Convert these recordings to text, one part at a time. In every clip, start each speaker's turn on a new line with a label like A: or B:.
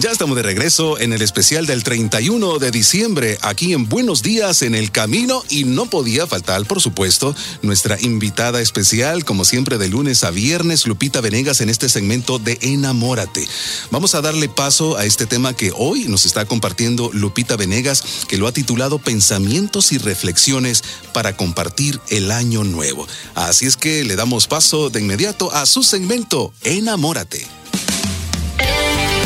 A: Ya estamos de regreso en el especial del 31 de diciembre, aquí en Buenos Días en el Camino y no podía faltar, por supuesto, nuestra invitada especial, como siempre de lunes a viernes, Lupita Venegas en este segmento de Enamórate. Vamos a darle paso a este tema que hoy nos está compartiendo Lupita Venegas, que lo ha titulado Pensamientos y Reflexiones para compartir el año nuevo. Así es que le damos paso de inmediato a su segmento Enamórate.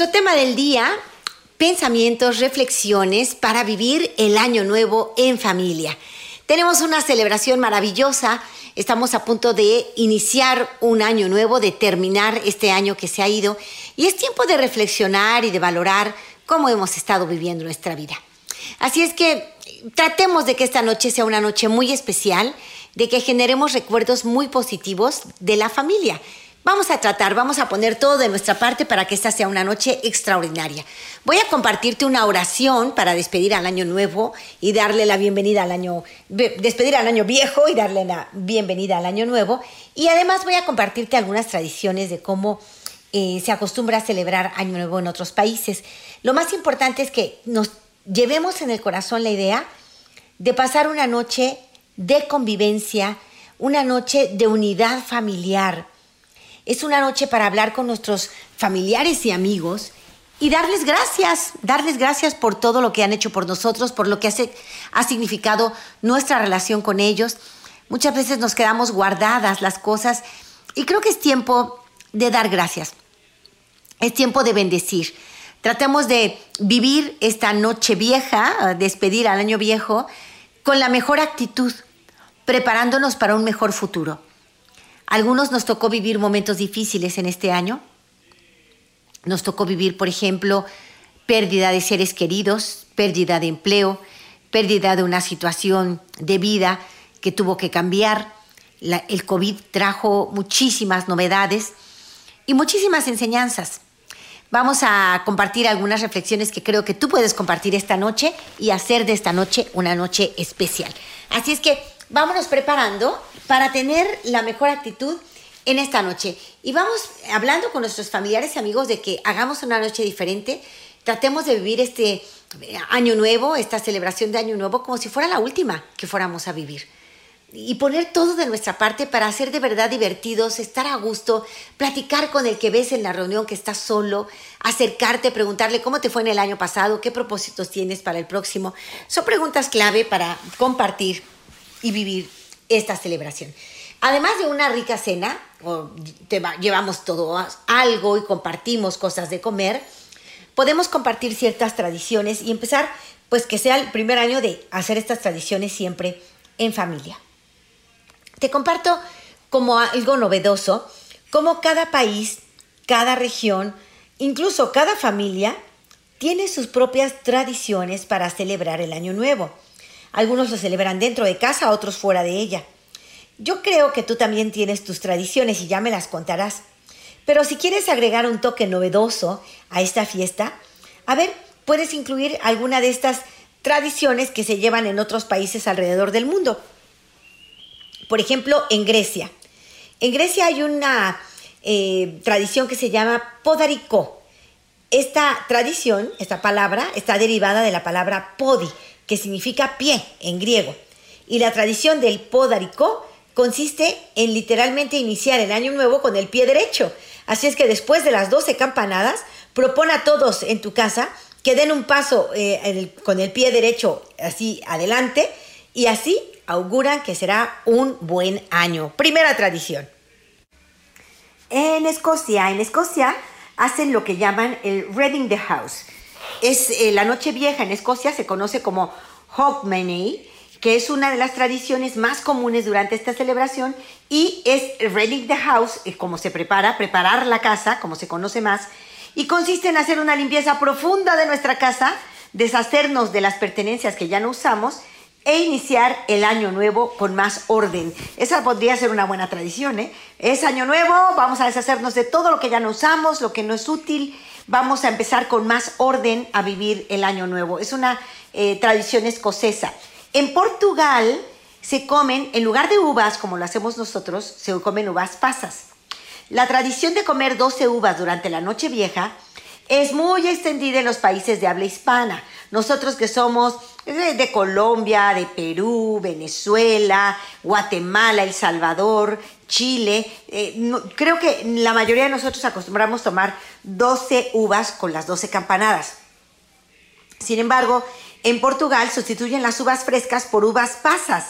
B: Nuestro tema del día, pensamientos, reflexiones para vivir el año nuevo en familia. Tenemos una celebración maravillosa, estamos a punto de iniciar un año nuevo, de terminar este año que se ha ido y es tiempo de reflexionar y de valorar cómo hemos estado viviendo nuestra vida. Así es que tratemos de que esta noche sea una noche muy especial, de que generemos recuerdos muy positivos de la familia. Vamos a tratar, vamos a poner todo de nuestra parte para que esta sea una noche extraordinaria. Voy a compartirte una oración para despedir al año nuevo y darle la bienvenida al año, despedir al año viejo y darle la bienvenida al año nuevo. Y además voy a compartirte algunas tradiciones de cómo eh, se acostumbra a celebrar año nuevo en otros países. Lo más importante es que nos llevemos en el corazón la idea de pasar una noche de convivencia, una noche de unidad familiar es una noche para hablar con nuestros familiares y amigos y darles gracias, darles gracias por todo lo que han hecho por nosotros, por lo que hace, ha significado nuestra relación con ellos. Muchas veces nos quedamos guardadas las cosas y creo que es tiempo de dar gracias. Es tiempo de bendecir. Tratemos de vivir esta noche vieja, despedir al año viejo, con la mejor actitud, preparándonos para un mejor futuro. Algunos nos tocó vivir momentos difíciles en este año. Nos tocó vivir, por ejemplo, pérdida de seres queridos, pérdida de empleo, pérdida de una situación de vida que tuvo que cambiar. el COVID trajo muchísimas novedades y muchísimas enseñanzas. Vamos a compartir algunas reflexiones que creo que tú puedes compartir esta noche y hacer de esta noche una noche especial. Así es que vámonos preparando para tener la mejor actitud en esta noche. Y vamos hablando con nuestros familiares y amigos de que hagamos una noche diferente, tratemos de vivir este año nuevo, esta celebración de año nuevo, como si fuera la última que fuéramos a vivir. Y poner todo de nuestra parte para hacer de verdad divertidos, estar a gusto, platicar con el que ves en la reunión que está solo, acercarte, preguntarle cómo te fue en el año pasado, qué propósitos tienes para el próximo. Son preguntas clave para compartir y vivir esta celebración. Además de una rica cena, o llevamos todo algo y compartimos cosas de comer, podemos compartir ciertas tradiciones y empezar, pues que sea el primer año de hacer estas tradiciones siempre en familia. Te comparto como algo novedoso, como cada país, cada región, incluso cada familia, tiene sus propias tradiciones para celebrar el año nuevo. Algunos lo celebran dentro de casa, otros fuera de ella. Yo creo que tú también tienes tus tradiciones y ya me las contarás. Pero si quieres agregar un toque novedoso a esta fiesta, a ver, puedes incluir alguna de estas tradiciones que se llevan en otros países alrededor del mundo. Por ejemplo, en Grecia. En Grecia hay una eh, tradición que se llama podaricó. Esta tradición, esta palabra, está derivada de la palabra podi, que significa pie en griego. Y la tradición del podaricó consiste en literalmente iniciar el año nuevo con el pie derecho. Así es que después de las 12 campanadas, propone a todos en tu casa que den un paso eh, con el pie derecho así adelante y así auguran que será un buen año. Primera tradición. En Escocia, en Escocia hacen lo que llaman el Reading the House es eh, la noche vieja en Escocia, se conoce como Hogmanay, que es una de las tradiciones más comunes durante esta celebración y es reading the house, como se prepara, preparar la casa, como se conoce más, y consiste en hacer una limpieza profunda de nuestra casa, deshacernos de las pertenencias que ya no usamos e iniciar el año nuevo con más orden. Esa podría ser una buena tradición, ¿eh? Es año nuevo, vamos a deshacernos de todo lo que ya no usamos, lo que no es útil, vamos a empezar con más orden a vivir el año nuevo. Es una eh, tradición escocesa. En Portugal se comen, en lugar de uvas, como lo hacemos nosotros, se comen uvas pasas. La tradición de comer 12 uvas durante la noche vieja es muy extendida en los países de habla hispana. Nosotros que somos de, Colombia, de Perú, Venezuela, Guatemala, El Salvador, Chile, eh, creo que la mayoría de nosotros acostumbramos tomar 12 uvas con las 12 campanadas. Sin embargo, en Portugal sustituyen las uvas frescas por uvas pasas.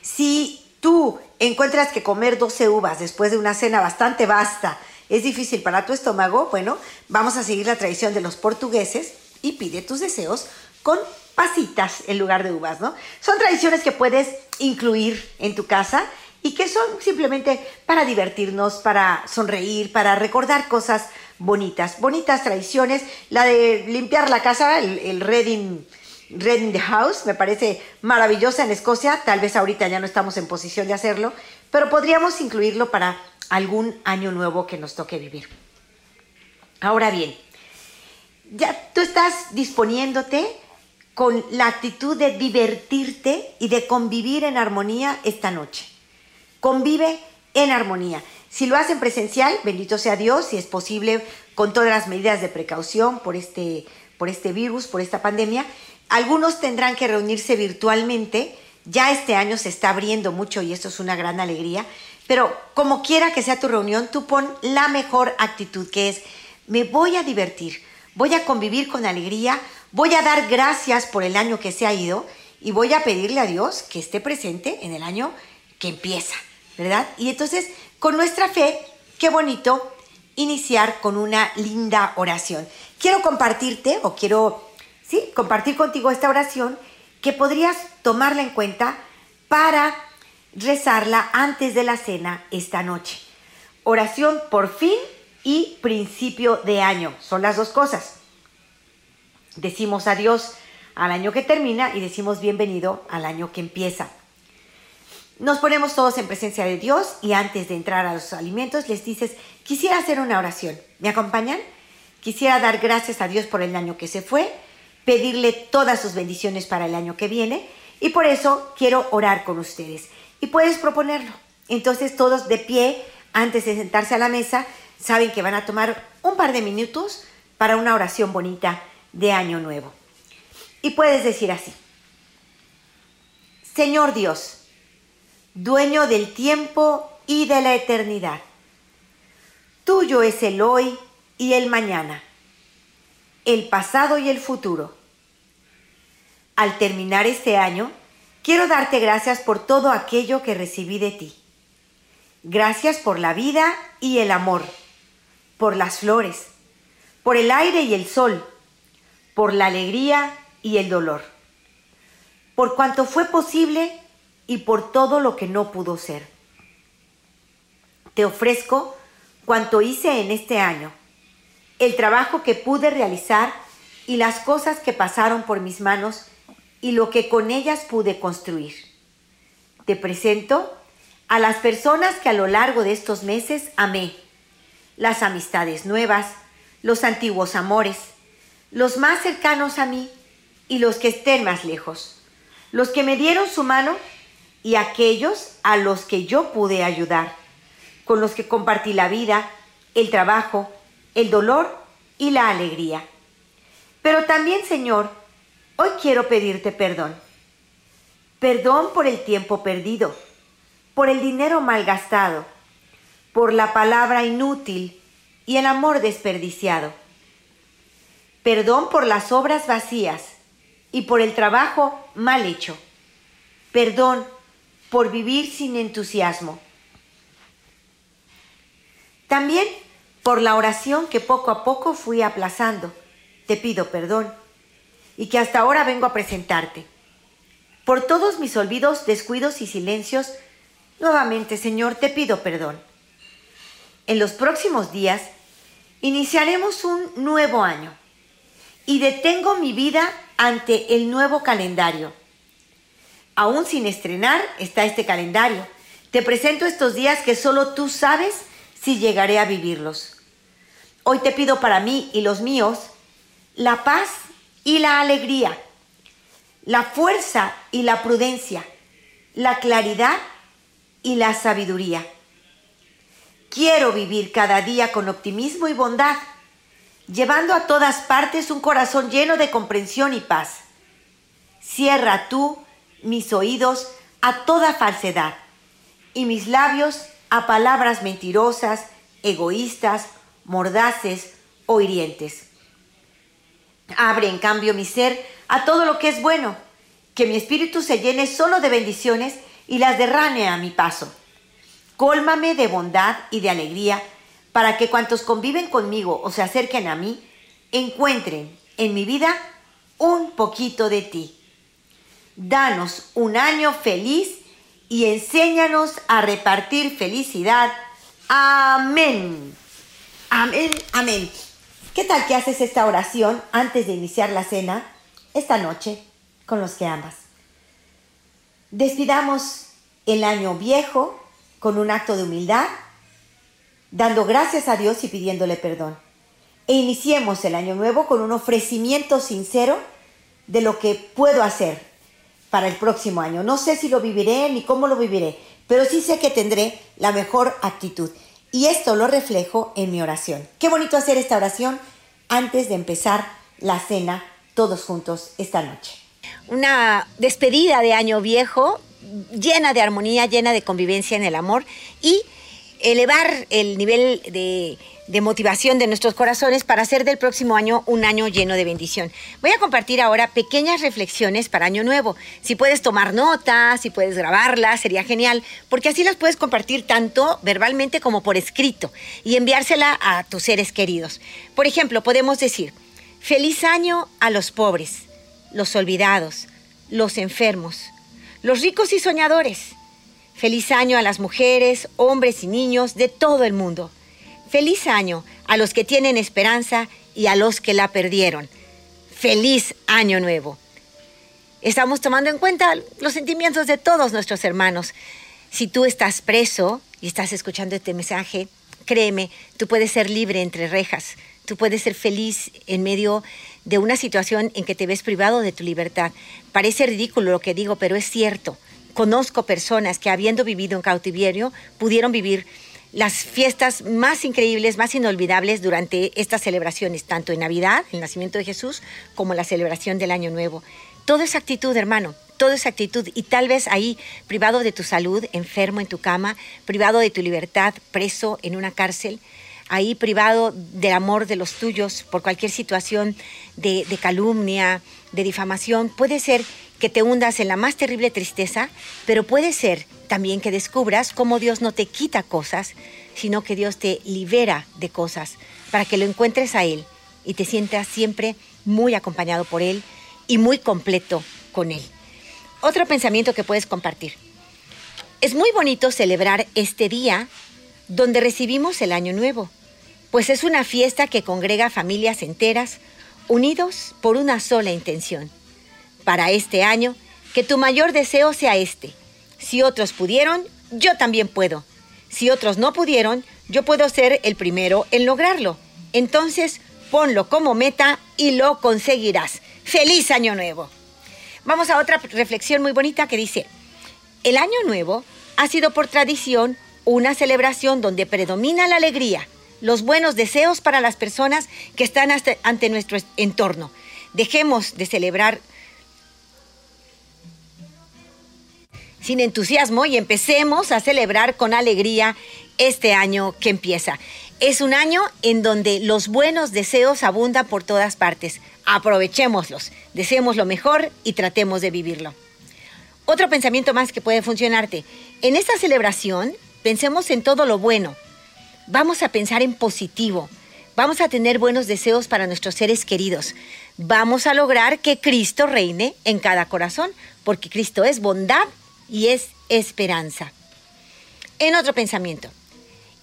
B: Si tú encuentras que comer 12 uvas después de una cena bastante vasta es difícil para tu estómago, bueno, vamos a seguir la tradición de los portugueses y pide tus deseos con pasitas en lugar de uvas, ¿no? Son tradiciones que puedes incluir en tu casa y que son simplemente para divertirnos, para sonreír, para recordar cosas bonitas, bonitas tradiciones. La de limpiar la casa, el, reading, reading the house, me parece maravillosa en Escocia. Tal vez ahorita ya no estamos en posición de hacerlo, pero podríamos incluirlo para algún año nuevo que nos toque vivir. Ahora bien, ya tú estás disponiéndote con la actitud de divertirte y de convivir en armonía esta noche. Convive en armonía. Si lo hacen presencial, bendito sea Dios, si es posible, con todas las medidas de precaución por este, por este virus, por esta pandemia. Algunos tendrán que reunirse virtualmente. Ya este año se está abriendo mucho y esto es una gran alegría. Pero como quiera que sea tu reunión, tú pon la mejor actitud, que es, me voy a divertir, voy a convivir con alegría, voy a dar gracias por el año que se ha ido y voy a pedirle a Dios que esté presente en el año que empieza, ¿verdad? Y entonces, con nuestra fe, qué bonito iniciar con una linda oración. Quiero compartirte o quiero, sí, compartir contigo esta oración que podrías tomarla en cuenta para rezarla antes de la cena esta noche. Oración por fin y principio de año. Son las dos cosas. Decimos adiós al año que termina y decimos bienvenido al año que empieza. Nos ponemos todos en presencia de Dios y antes de entrar a los alimentos les dices, quisiera hacer una oración. ¿Me acompañan? Quisiera dar gracias a Dios por el año que se fue, pedirle todas sus bendiciones para el año que viene y por eso quiero orar con ustedes y puedes proponerlo. Entonces todos de pie, antes de sentarse a la mesa, saben que van a tomar un par de minutos para una oración bonita de Año Nuevo. Y puedes decir así, Señor Dios, dueño del tiempo y de la eternidad, tuyo es el hoy y el mañana, el pasado y el futuro. Al terminar este año, Quiero darte gracias por todo aquello que recibí de ti. Gracias por la vida y el amor, por las flores, por el aire y el sol, por la alegría y el dolor, por cuanto fue posible y por todo lo que no pudo ser. Te ofrezco cuanto hice en este año, el trabajo que pude realizar y las cosas que pasaron por mis manos y lo que con ellas pude construir. Te presento a las personas que a lo largo de estos meses amé, las amistades nuevas, los antiguos amores, los más cercanos a mí y los que estén más lejos, los que me dieron su mano y aquellos a los que yo pude ayudar, con los que compartí la vida, el trabajo, el dolor y la alegría. Pero también, Señor, Hoy quiero pedirte perdón. Perdón por el tiempo perdido, por el dinero malgastado, por la palabra inútil y el amor desperdiciado. Perdón por las obras vacías y por el trabajo mal hecho. Perdón por vivir sin entusiasmo. También por la oración que poco a poco fui aplazando. Te pido perdón y que hasta ahora vengo a presentarte. Por todos mis olvidos, descuidos y silencios, nuevamente, Señor, te pido perdón. En los próximos días, iniciaremos un nuevo año y detengo mi vida ante el nuevo calendario. Aún sin estrenar está este calendario. Te presento estos días que solo tú sabes si llegaré a vivirlos. Hoy te pido para mí y los míos la paz y la alegría, la fuerza y la prudencia, la claridad y la sabiduría. Quiero vivir cada día con optimismo y bondad, llevando a todas partes un corazón lleno de comprensión y paz. Cierra tú mis oídos a toda falsedad y mis labios a palabras mentirosas, egoístas, mordaces o hirientes. Abre en cambio mi ser a todo lo que es bueno, que mi espíritu se llene solo de bendiciones y las derrame a mi paso. Cólmame de bondad y de alegría para que cuantos conviven conmigo o se acerquen a mí, encuentren en mi vida un poquito de ti. Danos un año feliz y enséñanos a repartir felicidad. Amén. Amén, amén. ¿Qué tal que haces esta oración antes de iniciar la cena esta noche con los que amas? Despidamos el año viejo con un acto de humildad, dando gracias a Dios y pidiéndole perdón. E iniciemos el año nuevo con un ofrecimiento sincero de lo que puedo hacer para el próximo año. No sé si lo viviré ni cómo lo viviré, pero sí sé que tendré la mejor actitud. Y esto lo reflejo en mi oración. Qué bonito hacer esta oración antes de empezar la cena todos juntos esta noche. Una despedida de año viejo llena de armonía, llena de convivencia en el amor y elevar el nivel de motivación de nuestros corazones para hacer del próximo año un año lleno de bendición. Voy a compartir ahora pequeñas reflexiones para Año Nuevo. Si puedes tomar notas, si puedes grabarlas, sería genial, porque así las puedes compartir tanto verbalmente como por escrito y enviársela a tus seres queridos. Por ejemplo, podemos decir, feliz año a los pobres, los olvidados, los enfermos, los ricos y soñadores. Feliz año a las mujeres, hombres y niños de todo el mundo. Feliz año a los que tienen esperanza y a los que la perdieron. Feliz año nuevo. Estamos tomando en cuenta los sentimientos de todos nuestros hermanos. Si tú estás preso y estás escuchando este mensaje, créeme, tú puedes ser libre entre rejas. Tú puedes ser feliz en medio de una situación en que te ves privado de tu libertad. Parece ridículo lo que digo, pero es cierto. Conozco personas que habiendo vivido en cautiverio pudieron vivir las fiestas más increíbles, más inolvidables durante estas celebraciones, tanto en Navidad, el nacimiento de Jesús, como la celebración del Año Nuevo. Todo es actitud, hermano, todo es actitud. Y tal vez ahí, privado de tu salud, enfermo en tu cama, privado de tu libertad, preso en una cárcel, ahí privado del amor de los tuyos por cualquier situación de, de calumnia, de difamación, puede ser que te hundas en la más terrible tristeza, pero puede ser también que descubras cómo Dios no te quita cosas, sino que Dios te libera de cosas para que lo encuentres a Él y te sientas siempre muy acompañado por Él y muy completo con Él. Otro pensamiento que puedes compartir. Es muy bonito celebrar este día donde recibimos el Año Nuevo, pues es una fiesta que congrega familias enteras unidos por una sola intención, para este año, que tu mayor deseo sea este. Si otros pudieron, yo también puedo. Si otros no pudieron, yo puedo ser el primero en lograrlo. Entonces, ponlo como meta y lo conseguirás. ¡Feliz Año Nuevo! Vamos a otra reflexión muy bonita que dice, el Año Nuevo ha sido por tradición una celebración donde predomina la alegría, los buenos deseos para las personas que están ante nuestro entorno. Dejemos de celebrar sin entusiasmo y empecemos a celebrar con alegría este año que empieza. Es un año en donde los buenos deseos abundan por todas partes. Aprovechémoslos, deseemos lo mejor y tratemos de vivirlo. Otro pensamiento más que puede funcionarte. En esta celebración, pensemos en todo lo bueno. Vamos a pensar en positivo. Vamos a tener buenos deseos para nuestros seres queridos. Vamos a lograr que Cristo reine en cada corazón, porque Cristo es bondad y es esperanza. En otro pensamiento,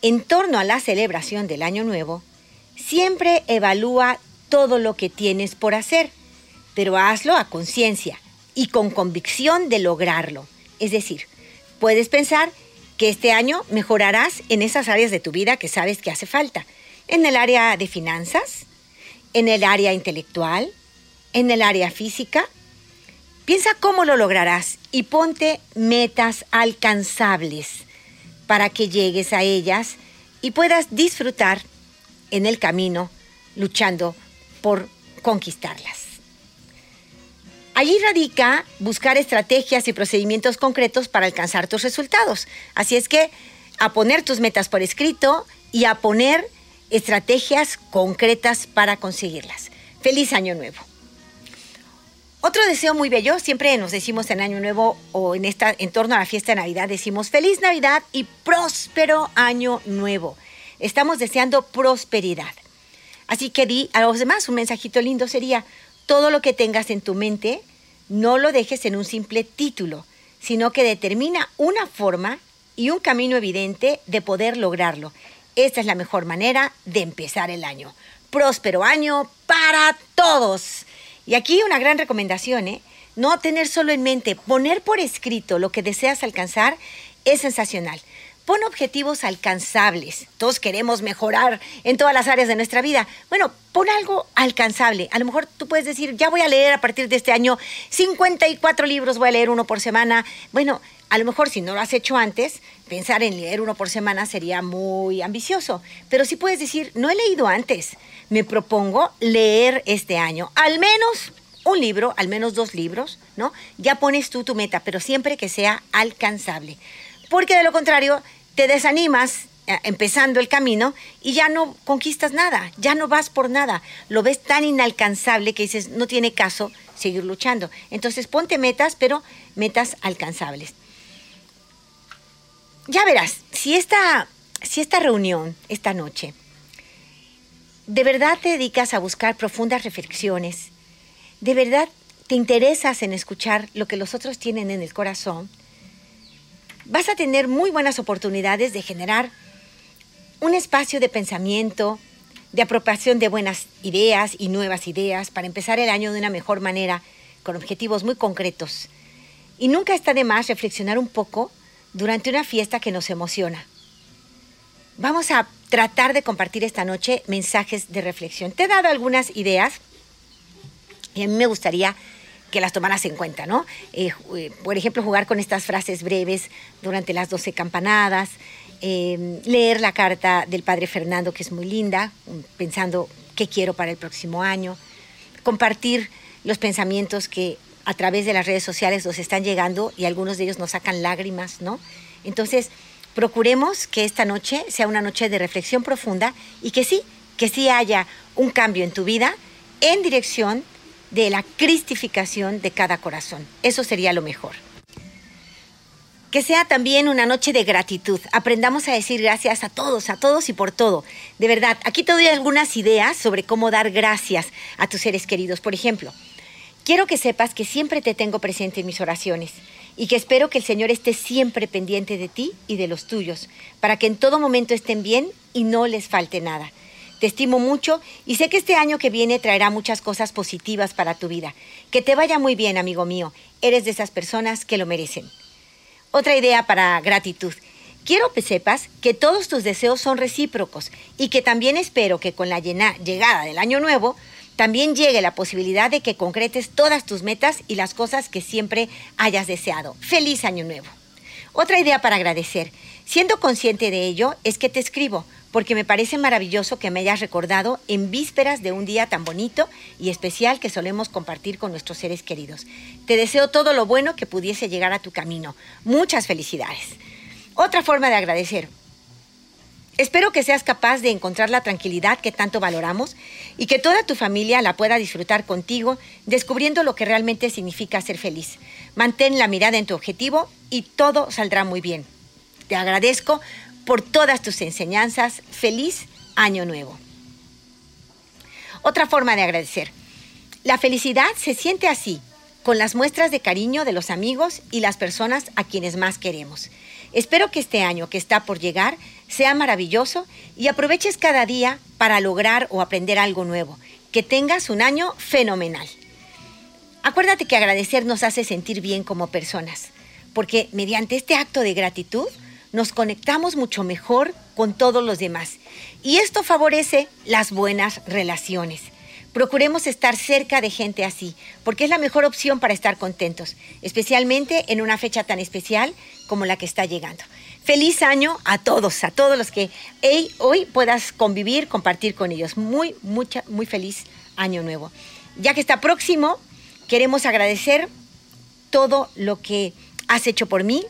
B: en torno a la celebración del Año Nuevo, siempre evalúa todo lo que tienes por hacer, pero hazlo a conciencia y con convicción de lograrlo. Es decir, puedes pensar que este año mejorarás en esas áreas de tu vida que sabes que hace falta, en el área de finanzas, en el área intelectual, en el área física. Piensa cómo lo lograrás y ponte metas alcanzables para que llegues a ellas y puedas disfrutar en el camino luchando por conquistarlas. Allí radica buscar estrategias y procedimientos concretos para alcanzar tus resultados. Así es que a poner tus metas por escrito y a poner estrategias concretas para conseguirlas. Feliz año nuevo. Otro deseo muy bello, siempre nos decimos en Año Nuevo o en, esta, en torno a la fiesta de Navidad, decimos feliz Navidad y próspero año nuevo. Estamos deseando prosperidad. Así que di a los demás un mensajito lindo sería, todo lo que tengas en tu mente, no lo dejes en un simple título, sino que determina una forma y un camino evidente de poder lograrlo. Esta es la mejor manera de empezar el año. Próspero año para todos. Y aquí una gran recomendación, ¿eh? No tener solo en mente, poner por escrito lo que deseas alcanzar es sensacional. Pon objetivos alcanzables. Todos queremos mejorar en todas las áreas de nuestra vida. Bueno, pon algo alcanzable. A lo mejor tú puedes decir, ya voy a leer a partir de este año 54 libros, voy a leer uno por semana. Bueno, a lo mejor si no lo has hecho antes, pensar en leer uno por semana sería muy ambicioso. Pero sí puedes decir, no he leído antes. Me propongo leer este año al menos un libro, al menos dos libros, ¿no? Ya pones tú tu meta, pero siempre que sea alcanzable. Porque de lo contrario, te desanimas eh, empezando el camino y ya no conquistas nada, ya no vas por nada. Lo ves tan inalcanzable que dices, no tiene caso seguir luchando. Entonces ponte metas, pero metas alcanzables. Ya verás, si esta, si esta reunión, esta noche, de verdad te dedicas a buscar profundas reflexiones, de verdad te interesas en escuchar lo que los otros tienen en el corazón, vas a tener muy buenas oportunidades de generar un espacio de pensamiento, de apropiación de buenas ideas y nuevas ideas para empezar el año de una mejor manera, con objetivos muy concretos. Y nunca está de más reflexionar un poco durante una fiesta que nos emociona. Vamos a tratar de compartir esta noche mensajes de reflexión. Te he dado algunas ideas y a mí me gustaría que las tomaras en cuenta, ¿no? Eh, eh, por ejemplo, jugar con estas frases breves durante las 12 campanadas, em, leer la carta del padre Fernando, que es muy linda, pensando qué quiero para el próximo año, compartir los pensamientos que a través de las redes sociales nos están llegando y algunos de ellos nos sacan lágrimas, ¿no? Entonces, procuremos que esta noche sea una noche de reflexión profunda y que sí, que sí haya un cambio en tu vida en dirección de la cristificación de cada corazón. Eso sería lo mejor. Que sea también una noche de gratitud. Aprendamos a decir gracias a todos, a todos y por todo. De verdad, aquí te doy algunas ideas sobre cómo dar gracias a tus seres queridos. Por ejemplo, quiero que sepas que siempre te tengo presente en mis oraciones y que espero que el Señor esté siempre pendiente de ti y de los tuyos, para que en todo momento estén bien y no les falte nada. Te estimo mucho y sé que este año que viene traerá muchas cosas positivas para tu vida. Que te vaya muy bien, amigo mío. Eres de esas personas que lo merecen. Otra idea para gratitud. Quiero que sepas que todos tus deseos son recíprocos y que también espero que con la llegada del año nuevo también llegue la posibilidad de que concretes todas tus metas y las cosas que siempre hayas deseado. Feliz año nuevo. Otra idea para agradecer. Siendo consciente de ello, es que te escribo porque me parece maravilloso que me hayas recordado en vísperas de un día tan bonito y especial que solemos compartir con nuestros seres queridos. Te deseo todo lo bueno que pudiese llegar a tu camino. Muchas felicidades. Otra forma de agradecer. Espero que seas capaz de encontrar la tranquilidad que tanto valoramos y que toda tu familia la pueda disfrutar contigo, descubriendo lo que realmente significa ser feliz. Mantén la mirada en tu objetivo y todo saldrá muy bien. Te agradezco por todas tus enseñanzas. Feliz año nuevo. Otra forma de agradecer. La felicidad se siente así, con las muestras de cariño de los amigos y las personas a quienes más queremos. Espero que este año que está por llegar sea maravilloso y aproveches cada día para lograr o aprender algo nuevo. Que tengas un año fenomenal. Acuérdate que agradecer nos hace sentir bien como personas, porque mediante este acto de gratitud nos conectamos mucho mejor con todos los demás. Y esto favorece las buenas relaciones. Procuremos estar cerca de gente así, porque es la mejor opción para estar contentos, especialmente en una fecha tan especial como la que está llegando. Feliz año a todos, a todos los que hoy puedas convivir, compartir con ellos. Muy, mucha, muy feliz año nuevo. Ya que está próximo, queremos agradecer todo lo que has hecho por mí,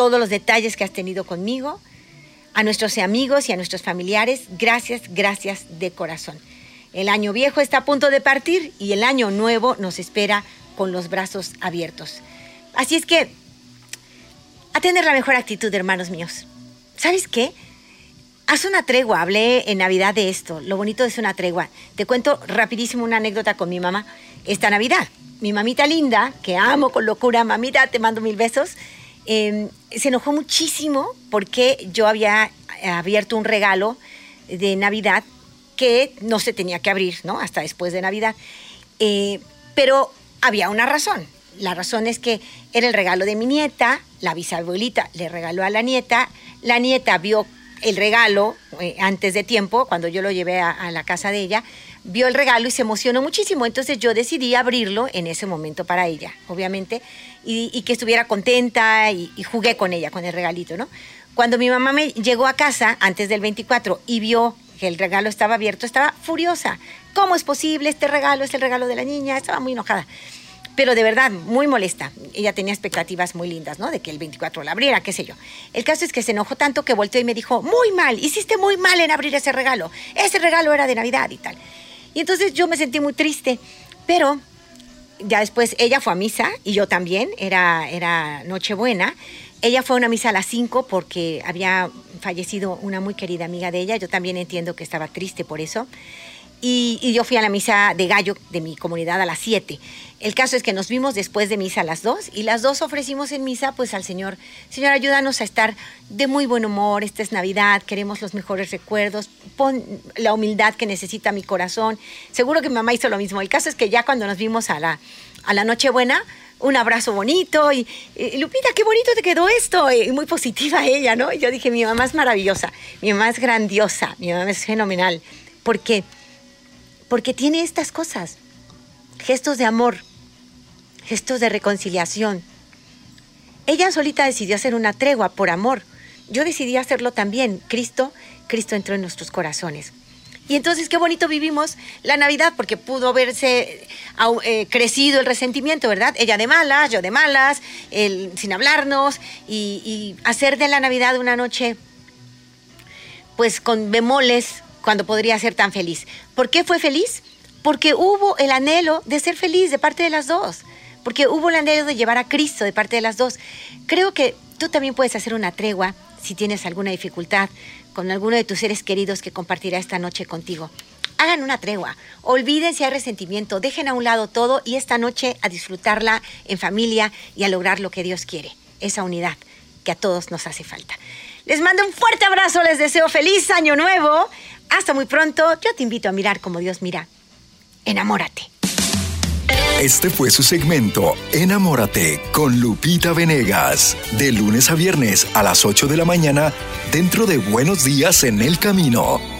B: todos los detalles que has tenido conmigo, a nuestros amigos y a nuestros familiares. Gracias, gracias de corazón. El año viejo está a punto de partir y el año nuevo nos espera con los brazos abiertos. Así es que, a tener la mejor actitud, hermanos míos. ¿Sabes qué? Haz una tregua, hablé en Navidad de esto, lo bonito es una tregua. Te cuento rapidísimo una anécdota con mi mamá esta Navidad. Mi mamita linda, que amo con locura, mamita, te mando mil besos, em, se enojó muchísimo porque yo había abierto un regalo de Navidad que no se tenía que abrir, ¿no? Hasta después de Navidad. Eh, pero había una razón. La razón es que era el regalo de mi nieta, la bisabuelita le regaló a la nieta, la nieta vio el regalo eh, antes de tiempo, cuando yo lo llevé a, la casa de ella, vio el regalo y se emocionó muchísimo. Entonces yo decidí abrirlo en ese momento para ella, obviamente, y, que estuviera contenta y, y, jugué con ella, con el regalito, ¿no? Cuando mi mamá me llegó a casa antes del 24 y vio que el regalo estaba abierto, estaba furiosa. ¿Cómo es posible? Este regalo es el regalo de la niña. Estaba muy enojada. Pero de verdad, muy molesta. Ella tenía expectativas muy lindas, ¿no? De que el 24 la abriera, qué sé yo. El caso es que se enojó tanto que volteó y me dijo, muy mal, hiciste muy mal en abrir ese regalo. Ese regalo era de Navidad y tal. Y entonces yo me sentí muy triste. Pero ya después ella fue a misa y yo también, era, era Nochebuena. Ella fue a una misa a las 5 porque había fallecido una muy querida amiga de ella. Yo también entiendo que estaba triste por eso. Y, yo fui a la misa de gallo de mi comunidad a las 7. El caso es que nos vimos después de misa a las 2 y las dos ofrecimos en misa pues al Señor, Señor, ayúdanos a estar de muy buen humor, esta es Navidad, queremos los mejores recuerdos, pon la humildad que necesita mi corazón. Seguro que mi mamá hizo lo mismo. El caso es que ya cuando nos vimos a la, a la Nochebuena, un abrazo bonito y, Lupita, qué bonito te quedó esto. Y muy positiva ella, ¿no? Y yo dije, mi mamá es maravillosa, mi mamá es grandiosa, mi mamá es fenomenal. ¿Por qué? Porque tiene estas cosas, gestos de amor, gestos de reconciliación. Ella solita decidió hacer una tregua por amor. Yo decidí hacerlo también. Cristo, Cristo entró en nuestros corazones. Y entonces qué bonito vivimos la Navidad porque pudo verse eh, crecido el resentimiento, ¿verdad? Ella de malas, yo de malas, sin hablarnos y, hacer de la Navidad una noche pues con bemoles cuando podría ser tan feliz. ¿Por qué fue feliz? Porque hubo el anhelo de ser feliz de parte de las dos, porque hubo el anhelo de llevar a Cristo de parte de las dos. Creo que tú también puedes hacer una tregua si tienes alguna dificultad con alguno de tus seres queridos que compartirá esta noche contigo. Hagan una tregua, olviden si hay resentimiento, dejen a un lado todo y esta noche a disfrutarla en familia y a lograr lo que Dios quiere, esa unidad que a todos nos hace falta. Les mando un fuerte abrazo, les deseo feliz año nuevo. Hasta muy pronto. Yo te invito a mirar como Dios mira. Enamórate.
C: Este fue su segmento Enamórate con Lupita Venegas, de lunes a viernes a las 8 de la mañana, dentro de Buenos Días en el Camino.